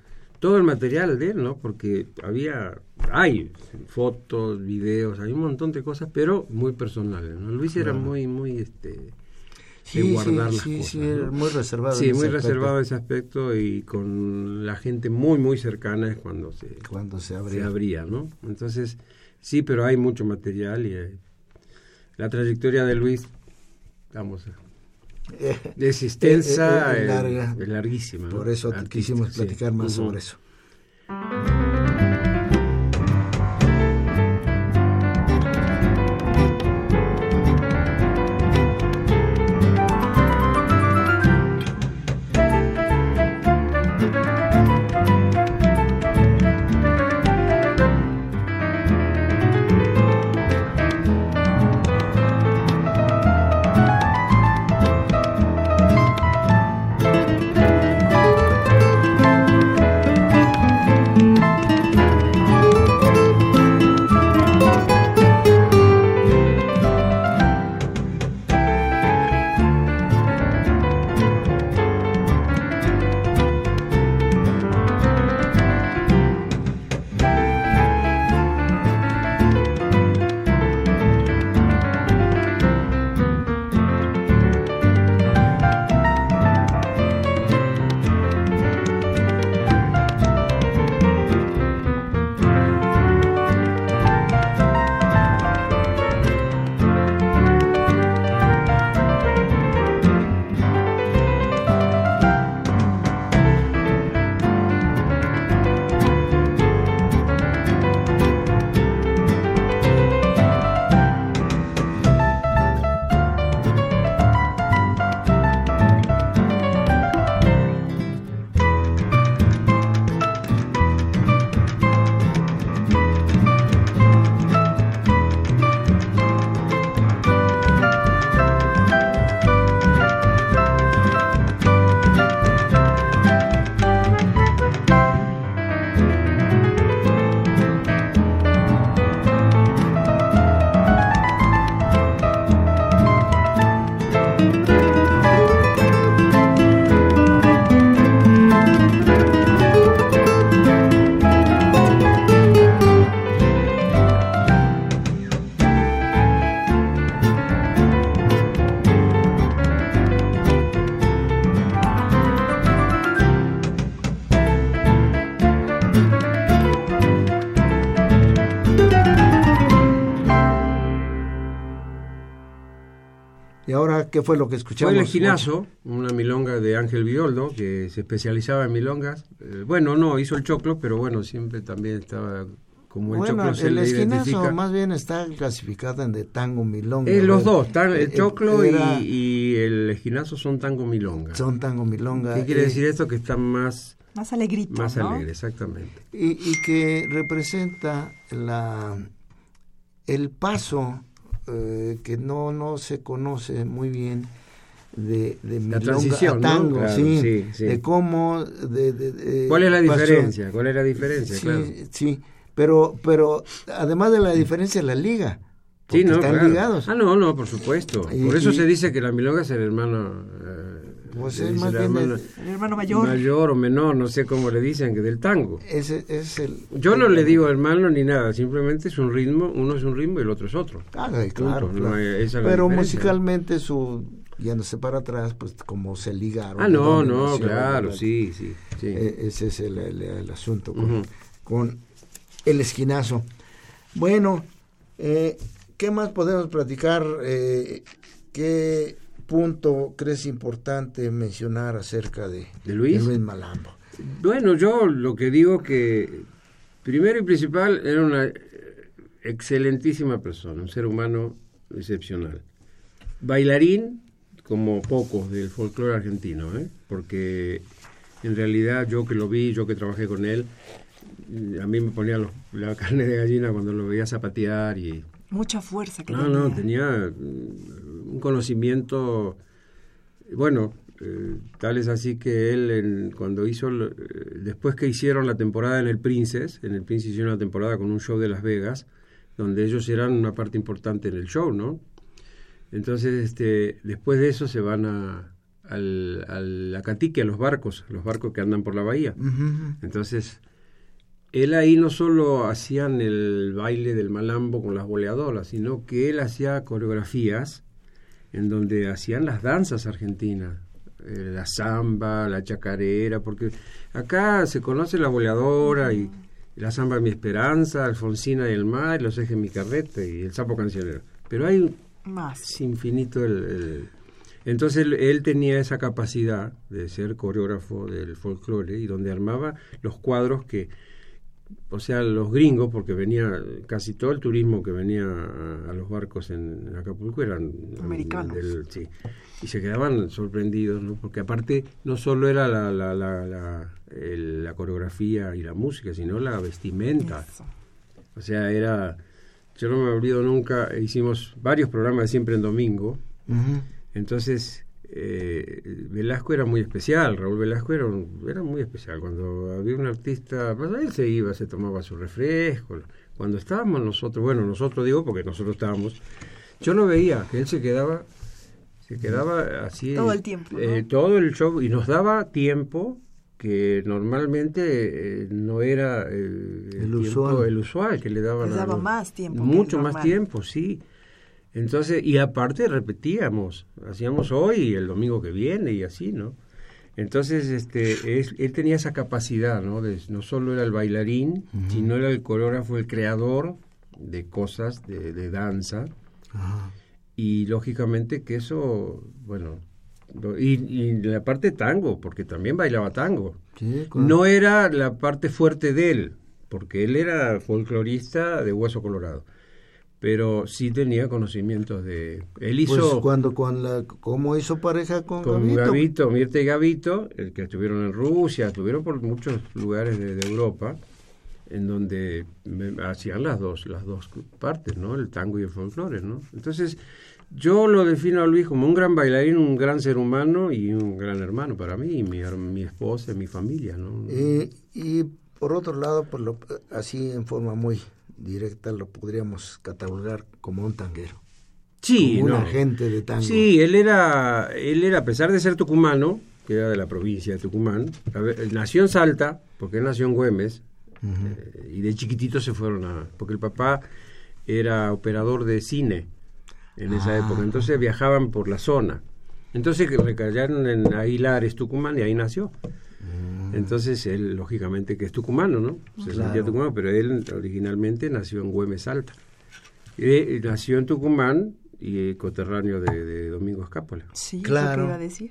todo el material de él, ¿no? Porque había, hay fotos, videos, hay un montón de cosas, pero muy personales, ¿no? Luis era muy, muy, este, de guardar sí, las sí, cosas, sí, ¿no? muy reservado. Sí, en muy ese aspecto. reservado ese aspecto y con la gente muy, muy cercana es cuando se, Cuando se se abría. abría, ¿no? Entonces, sí, pero hay mucho material y eh, la trayectoria de Luis, vamos, es extensa, eh, eh, eh, larga. es larguísima. ¿no? Por eso quisimos sí. platicar más Ujú. sobre eso. Qué fue lo que Fue escuchamos? el Ginazo, una milonga de Ángel Violdo, que se especializaba en milongas. Eh, bueno, no, hizo el choclo, pero bueno, siempre también estaba como el Bueno, choclo se el le esquinazo identifica. más bien está clasificado en de tango milonga. Eh, los dos, tan- el Eh, choclo era- y, y el esquinazo son tango milonga. Son tango milonga. ¿Qué quiere eh, decir esto? Que están más, Más alegrito, más ¿no? alegres, exactamente. y, y que representa la el paso eh, que no no se conoce muy bien de, de La milonga transición, ¿no? tango, Claro, sí, sí, sí. de cómo de, de- de- ¿Cuál es la pasó- diferencia? ¿Cuál es la diferencia? Sí, Claro. sí, Pero, pero además de la diferencia la liga. Sí, no, están claro. ligados. Ah, no, no, por supuesto. Y- por eso y- se dice que la milonga es el hermano... eh, Pues es más el bien hermano El hermano mayor. mayor o menor, no sé cómo le dicen, que del tango. Ese es el. Yo no le digo hermano ni nada, simplemente es un ritmo, uno es un ritmo y el otro es otro. Ah, claro, Punto, claro. no hay- esa es la Pero musicalmente su yéndose para atrás, pues como se ligaron. Ah, no, no, claro, sí, sí, sí. Eh, ese es el, el- el asunto con el esquinazo. Bueno, eh, ¿qué más podemos platicar? Eh, ¿Qué punto crees importante mencionar acerca de, ¿De Luis? Malambo? Bueno, yo lo que digo que primero y principal era una excelentísima persona, un ser humano excepcional. Bailarín como pocos del folclore argentino, ¿eh? porque en realidad yo que lo vi, yo que trabajé con él, a mí me ponía los- la carne de gallina cuando lo veía zapatear y Mucha fuerza que no, tenía. no, tenía un conocimiento, bueno, eh, tal es así que él en- cuando hizo, lo- eh, después que hicieron la temporada en el Princess, en el Princess hicieron una temporada con un show de Las Vegas, donde ellos eran una parte importante en el show, ¿no? Entonces, este, después de eso se van a, al, al Acatique, a los barcos, los barcos que andan por la bahía. Entonces, él ahí no solo hacían el baile del malambo con las boleadoras, sino que él hacía coreografías en donde hacían las danzas argentinas, eh, la samba, la chacarera, porque acá se conoce la boleadora y la samba de mi esperanza, Alfonsina y el mar, los ejes mi carrete y el sapo cancionero. Pero hay Más. infinito el, el- entonces él, él tenía esa capacidad de ser coreógrafo del folclore y donde armaba los cuadros que o sea los gringos porque venía casi todo el turismo que venía a, a los barcos en, en Acapulco eran Americanos. del- sí, y se quedaban sorprendidos ¿no? porque aparte no solo era la, la, la, la, el- la coreografía y la música sino la vestimenta Eso. o sea, era. Yo no me olvido nunca, hicimos varios programas de siempre en domingo. Entonces, eh, Velasco era muy especial, Raúl Velasco era, un- era muy especial. Cuando había un artista, pues él se iba, se tomaba su refresco. Cuando estábamos nosotros, bueno, nosotros digo porque nosotros estábamos, yo no veía que él se quedaba, se quedaba así. Todo el tiempo, ¿no? eh, todo el show, y nos daba tiempo que normalmente eh, no era eh, el, tiempo- usual. el usual que le daban Les a daba los- más tiempo mucho más tiempo sí entonces y aparte repetíamos hacíamos hoy y el domingo que viene y así no entonces este es- él tenía esa capacidad no de, no solo era el bailarín sino era el coreógrafo el creador de cosas de, de danza. Y lógicamente que eso bueno y, y la parte tango porque también bailaba tango. Sí, claro. no era la parte fuerte de él, porque él era folclorista de hueso colorado, pero sí tenía conocimientos de... Él Pues hizo cuando con la cómo hizo pareja con, con Gavito. Gavito, Mirta y Gavito, el que estuvieron en Rusia, estuvieron por muchos lugares de, de Europa, en donde hacían las dos, las dos partes, ¿no? El tango y el folclore, ¿no? Entonces, yo lo defino a Luis como un gran bailarín, un gran ser humano y un gran hermano para mí, y mi, mi esposa y mi familia, ¿no? Eh, y por otro lado, por lo, así en forma muy directa lo podríamos catalogar como un tanguero. Sí, como un agente de tango. Sí, él era, él era, a pesar de ser tucumano, que era de la provincia de Tucumán, ver, nació en Salta, porque él nació en Güemes, eh, y de chiquitito se fueron a... porque el papá era operador de cine en esa Ah. época, entonces viajaban por la zona. Entonces que recallaron en Aguilares, Tucumán, y ahí nació. Entonces él, lógicamente, que es tucumano, ¿no? Se Claro. sentía tucumano, pero él originalmente nació en Güemes, Salta. Eh, nació en Tucumán y eh, coterráneo de, de Domingo Escápola. Sí, Claro. ¿qué iba a decir?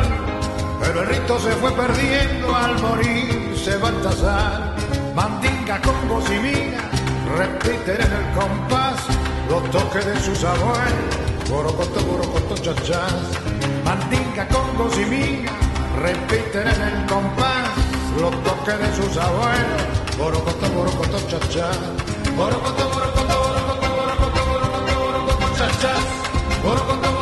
fue perdiendo al morirse Baltasar. Mandinga con voz y repiten en el compás los toques de sus abuelos. Borocoto, borocoto, chachás. Mandinga con voz y repiten en el compás los toques de sus abuelos. Borocoto, borocoto, chachás. Borocoto, borocoto, borocoto, borocoto, borocoto, borocoto, borocoto,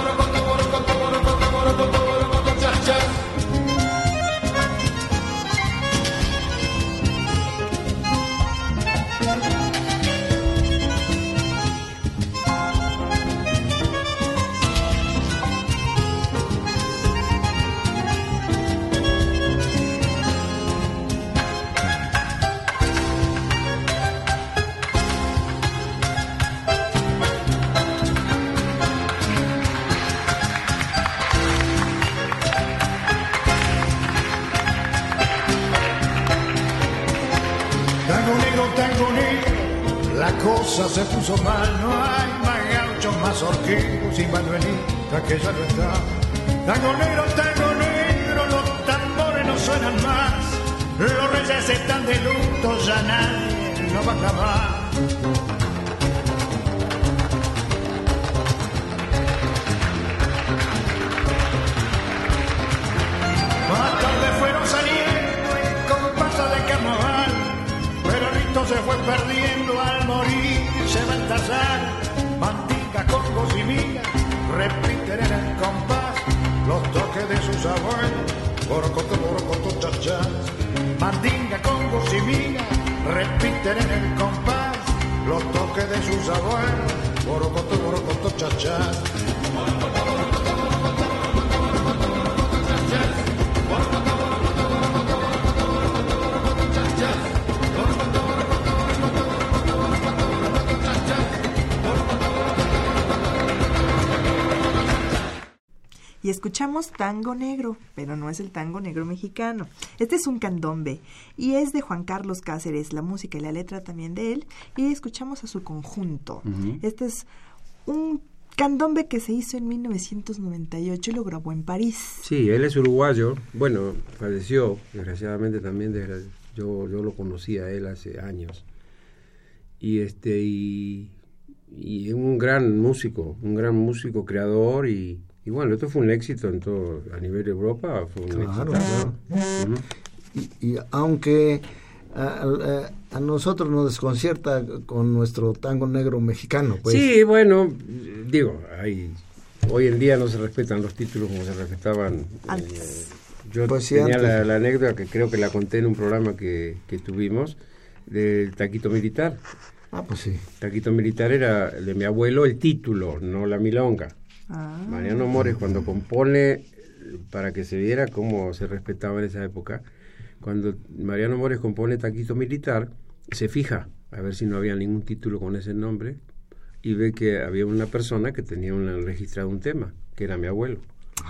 se puso mal, no hay más gauchos, más horquillos y manuelitas que ya no está. Tango negro, tango negro, los tambores no suenan más, los reyes están de luto, ya nadie no va a acabar. Más tarde fueron saliendo en compasa de carnaval, pero rito se fue morir entasar. Mantica, congos y repiten en el compás los toques de sus abuelos. Borocoto, borocoto, chachás. Mandinga, congos y migas repiten en el compás los toques de sus abuelos. Borocoto, borocoto, chachás. Y escuchamos tango negro, pero no es el tango negro mexicano. Este es un candombe y es de Juan Carlos Cáceres, la música y la letra también de él. Y escuchamos a su conjunto. Este es un candombe que se hizo en 1998 y lo grabó en París. Sí, él es uruguayo. Bueno, falleció, desgraciadamente también. yo, yo lo conocí a él hace años. Y este y, y un gran músico, un gran músico creador y, y bueno, esto fue un éxito en todo a nivel de Europa, fue un Claro, éxito. claro. Y, y aunque a, a- a nosotros nos desconcierta con nuestro tango negro mexicano, pues Sí, bueno, digo, hay, hoy en día no se respetan los títulos como se respetaban. Antes. eh, yo Pues sí, tenía antes. la, la anécdota que creo que la conté en un programa que, que tuvimos del taquito militar. ah, pues sí. Taquito militar era de mi abuelo el título, no la milonga. Ah, Mariano Mores cuando compone, para que se viera cómo se respetaba en esa época, cuando Mariano Mores compone Taquito Militar, se fija a ver si no había ningún título con ese nombre y ve que había una persona que tenía registrado un tema, que era mi abuelo.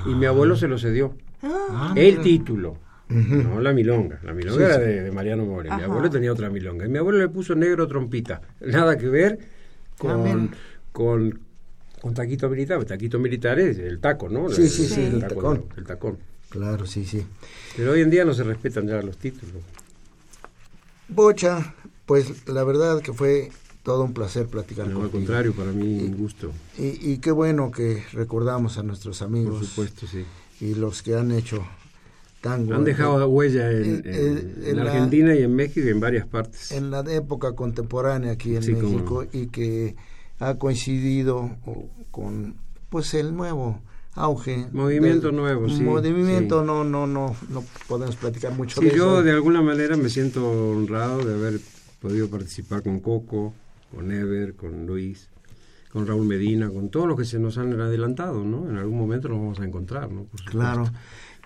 Y mi abuelo se lo cedió. Ah, el mira. título, no la milonga. La milonga Sí, era sí. de, de Mariano Mores. Mi abuelo tenía otra milonga. Y mi abuelo le puso negro trompita. Nada que ver con, con, con taquito militar. Taquito militar es el taco, ¿no? Sí, sí, sí, el taco, tacón. El tacón. Claro, sí, sí. Pero hoy en día no se respetan ya los títulos. Bocha, pues la verdad que fue todo un placer platicar No, al contigo. contrario, para mí un gusto. Y, y qué bueno que recordamos a nuestros amigos Por supuesto, sí. y los que han hecho tango. Han dejado huella en, Eh, en- eh, en en la- Argentina y en México y en varias partes. en la época contemporánea aquí en Sí, México y que ha coincidido o- con pues el nuevo auge Movimiento del- nuevo, sí, movimiento sí. no no no no podemos platicar mucho Sí, de yo eso de alguna manera me siento honrado de haber podido participar con Coco, con Ever, con Luis, con Raúl Medina, con todos los que se nos han adelantado, ¿no? En algún momento nos vamos a encontrar, ¿no? Por claro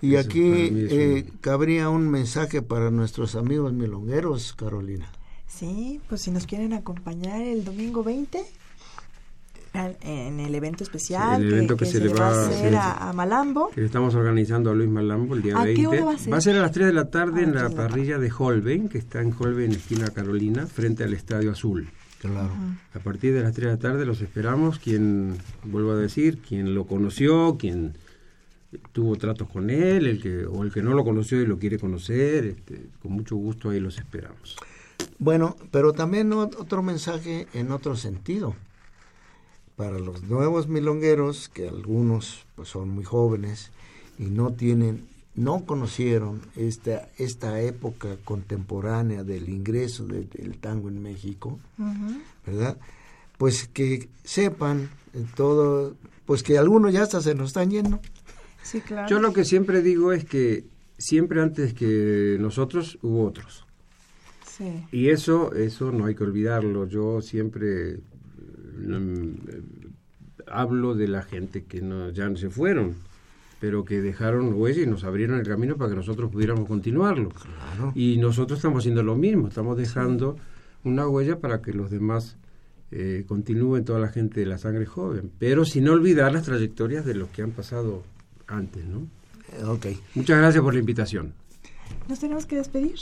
y Eso aquí eh, un- cabría un mensaje para nuestros amigos milongueros Carolina Sí, pues si nos quieren acompañar el domingo 20 al- en el evento especial Sí, el evento que se le va va a a hacer a, a Malambo. Que le estamos organizando a Luis Malambo el día ¿A qué 20. hora va a ser? a las 3 de la tarde Ah, en la parrilla de Holbein, que está en Holbein, esquina Carolina, frente al Estadio Azul. claro A partir de las 3 de la tarde los esperamos. Quien, vuelvo a decir, quien lo conoció, quien tuvo tratos con él, el que, o el que no lo conoció y lo quiere conocer, este, con mucho gusto ahí los esperamos. Bueno, pero también otro mensaje en otro sentido. Para los nuevos milongueros, que algunos pues, son muy jóvenes y no tienen, no conocieron esta, esta época contemporánea del ingreso del tango en México, ¿verdad? Pues que sepan todo, pues que algunos ya hasta se nos están yendo. Sí, claro. Yo lo que siempre digo es que siempre antes que nosotros hubo otros. Y eso, eso no hay que olvidarlo. Yo siempre hablo de la gente que no, ya no se fueron, pero que dejaron huella y nos abrieron el camino para que nosotros pudiéramos continuarlo. Y nosotros estamos haciendo lo mismo, estamos dejando una huella para que los demás eh, continúen, toda la gente de la sangre joven, pero sin olvidar las trayectorias de los que han pasado antes, ¿no? Okay. Muchas gracias por la invitación. Nos tenemos que despedir.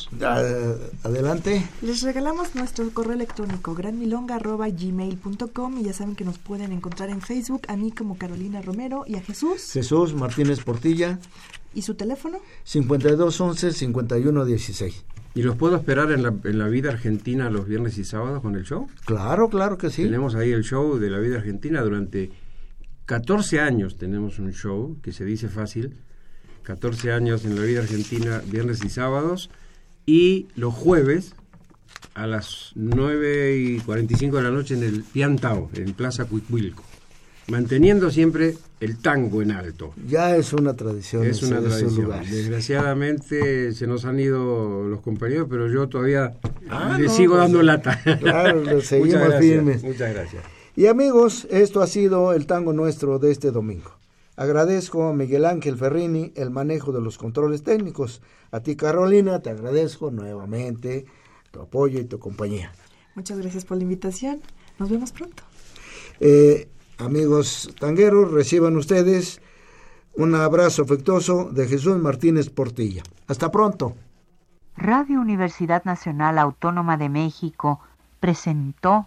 adelante. Les regalamos nuestro correo electrónico granmilonga.gmail.com y ya saben que nos pueden encontrar en Facebook a mí como Carolina Romero y a Jesús. Jesús Martínez Portilla. ¿Y su teléfono? 5211-5116. ¿Y los puedo esperar en la, en la vida argentina los viernes y sábados con el show? Claro, claro que sí. Tenemos ahí el show de la vida argentina durante 14 años tenemos un show que se dice fácil 14 años en la vida argentina, viernes y sábados, y los jueves a las 9 y 45 de la noche en el Piantao, en Plaza Cuicuilco, manteniendo siempre el tango en alto. Ya es una tradición. Es una tradición. Desgraciadamente se nos han ido los compañeros, pero yo todavía ah, le sigo pues, dando lata. Claro, seguimos firmes. Muchas gracias. Y amigos, esto ha sido el tango nuestro de este domingo. Agradezco a Miguel Ángel Ferrini el manejo de los controles técnicos. A ti, Carolina, te agradezco nuevamente tu apoyo y tu compañía. Muchas gracias por la invitación. Nos vemos pronto. Eh, amigos tangueros, reciban ustedes un abrazo afectuoso de Jesús Martínez Portilla. Hasta pronto. Radio Universidad Nacional Autónoma de México presentó